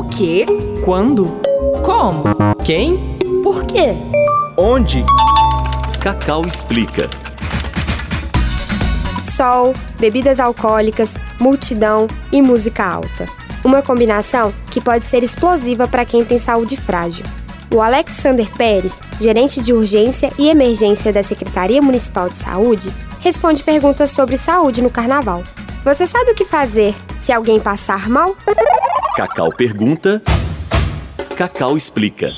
O quê? Quando? Como? Quem? Por quê? Onde? Cacau explica. Sol, bebidas alcoólicas, multidão e música alta. Uma combinação que pode ser explosiva para quem tem saúde frágil. O Alexander Pérez, gerente de urgência e emergência da Secretaria Municipal de Saúde, responde perguntas sobre saúde no carnaval. Você sabe o que fazer se alguém passar mal? Cacau pergunta. Cacau explica.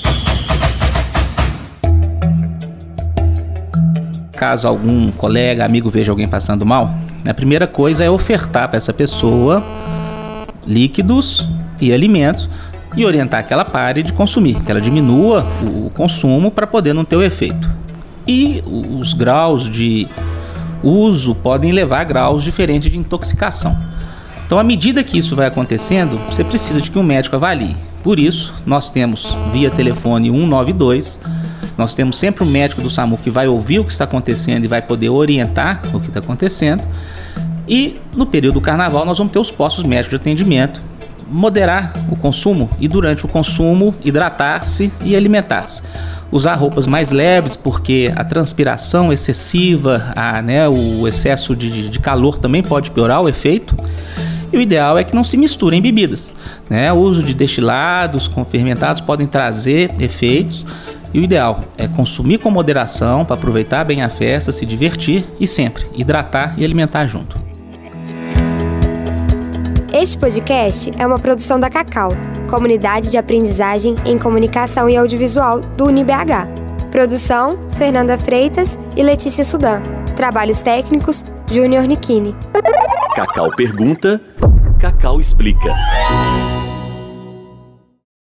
Caso algum colega, amigo veja alguém passando mal, a primeira coisa é ofertar para essa pessoa líquidos e alimentos e orientar que ela pare de consumir, que ela diminua o consumo para poder não ter o efeito. E os graus de uso podem levar a graus diferentes de intoxicação. Então, à medida que isso vai acontecendo, você precisa de que um médico avalie. Por isso, nós temos via telefone 192, nós temos sempre um médico do SAMU que vai ouvir o que está acontecendo e vai poder orientar o que está acontecendo. E no período do carnaval, nós vamos ter os postos médicos de atendimento, moderar o consumo e, durante o consumo, hidratar-se e alimentar-se usar roupas mais leves, porque a transpiração excessiva, a, né, o excesso de, de calor também pode piorar o efeito. E o ideal é que não se misturem bebidas. Né? O uso de destilados com fermentados podem trazer efeitos. E o ideal é consumir com moderação para aproveitar bem a festa, se divertir e sempre hidratar e alimentar junto. Este podcast é uma produção da Cacau, comunidade de aprendizagem em comunicação e audiovisual do UniBH. Produção: Fernanda Freitas e Letícia Sudan. Trabalhos técnicos: Júnior Nikini. Cacau pergunta, Cacau explica.